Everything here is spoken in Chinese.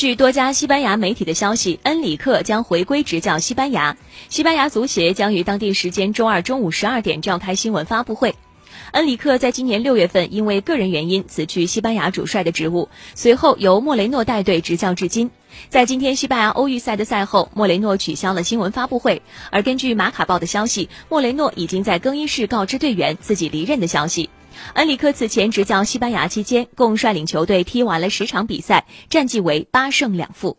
据多家西班牙媒体的消息，恩里克将回归执教西班牙。西班牙足协将于当地时间周二中午十二点召开新闻发布会。恩里克在今年六月份因为个人原因辞去西班牙主帅的职务，随后由莫雷诺带队执教至今。在今天西班牙欧预赛的赛后，莫雷诺取消了新闻发布会。而根据马卡报的消息，莫雷诺已经在更衣室告知队员自己离任的消息。恩里克此前执教西班牙期间，共率领球队踢完了十场比赛，战绩为八胜两负。